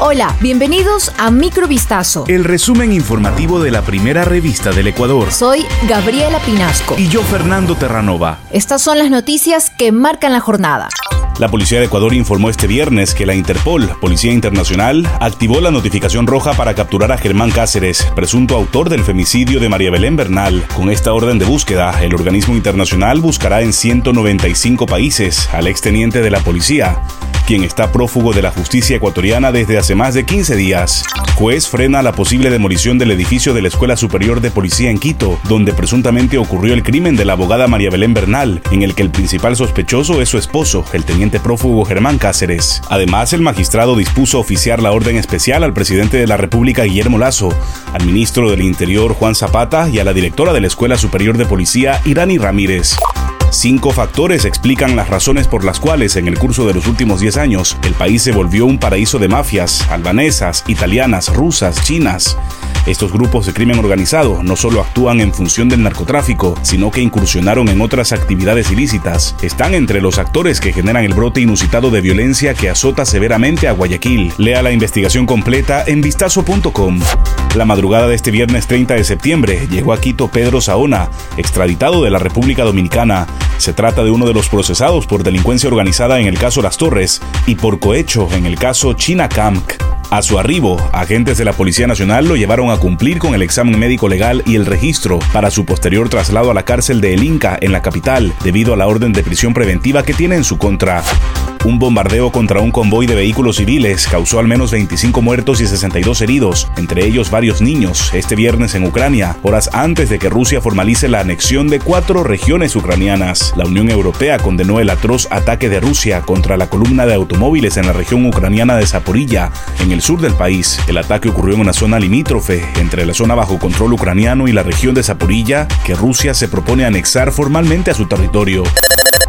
Hola, bienvenidos a Microvistazo. El resumen informativo de la primera revista del Ecuador. Soy Gabriela Pinasco. Y yo, Fernando Terranova. Estas son las noticias que marcan la jornada. La Policía de Ecuador informó este viernes que la Interpol, Policía Internacional, activó la notificación roja para capturar a Germán Cáceres, presunto autor del femicidio de María Belén Bernal. Con esta orden de búsqueda, el organismo internacional buscará en 195 países al exteniente de la policía, quien está prófugo de la justicia ecuatoriana desde hace más de 15 días. Juez frena la posible demolición del edificio de la Escuela Superior de Policía en Quito, donde presuntamente ocurrió el crimen de la abogada María Belén Bernal, en el que el principal sospechoso es su esposo, el teniente prófugo Germán Cáceres. Además, el magistrado dispuso oficiar la orden especial al presidente de la República Guillermo Lazo, al ministro del Interior Juan Zapata y a la directora de la Escuela Superior de Policía Irani Ramírez. Cinco factores explican las razones por las cuales en el curso de los últimos 10 años el país se volvió un paraíso de mafias, albanesas, italianas, rusas, chinas. Estos grupos de crimen organizado no solo actúan en función del narcotráfico, sino que incursionaron en otras actividades ilícitas. Están entre los actores que generan el brote inusitado de violencia que azota severamente a Guayaquil. Lea la investigación completa en vistazo.com. La madrugada de este viernes 30 de septiembre llegó a Quito Pedro Saona, extraditado de la República Dominicana. Se trata de uno de los procesados por delincuencia organizada en el caso Las Torres y por cohecho en el caso China Camp. A su arribo, agentes de la Policía Nacional lo llevaron a cumplir con el examen médico legal y el registro para su posterior traslado a la cárcel de El Inca en la capital, debido a la orden de prisión preventiva que tiene en su contra. Un bombardeo contra un convoy de vehículos civiles causó al menos 25 muertos y 62 heridos, entre ellos varios niños, este viernes en Ucrania, horas antes de que Rusia formalice la anexión de cuatro regiones ucranianas. La Unión Europea condenó el atroz ataque de Rusia contra la columna de automóviles en la región ucraniana de Zaporilla, en el sur del país. El ataque ocurrió en una zona limítrofe entre la zona bajo control ucraniano y la región de Zaporilla, que Rusia se propone anexar formalmente a su territorio.